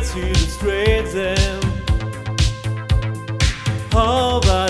To who straight them. All that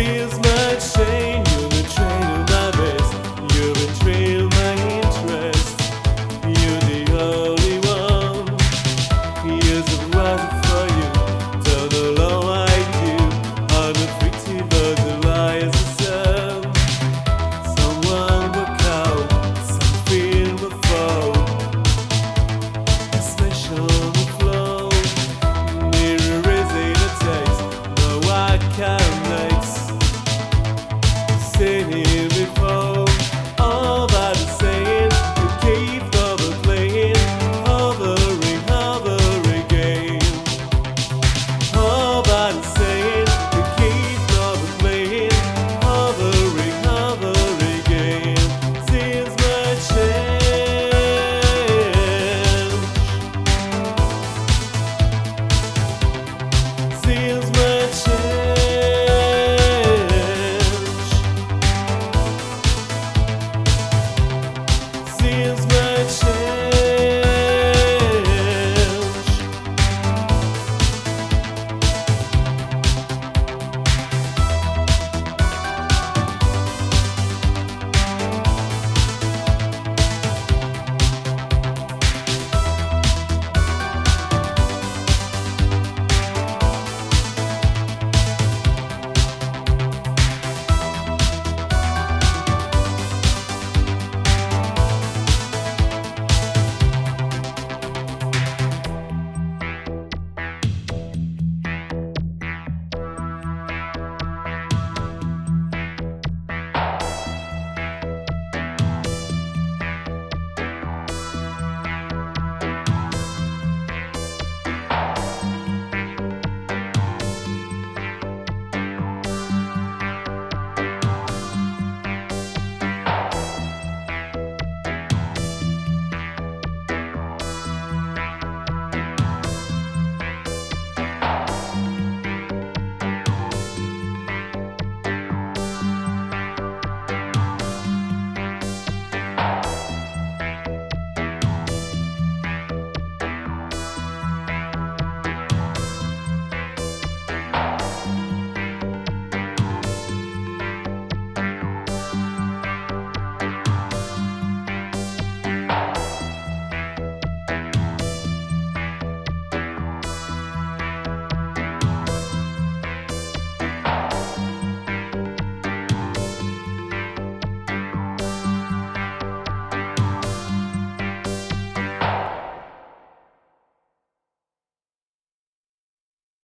is my shame.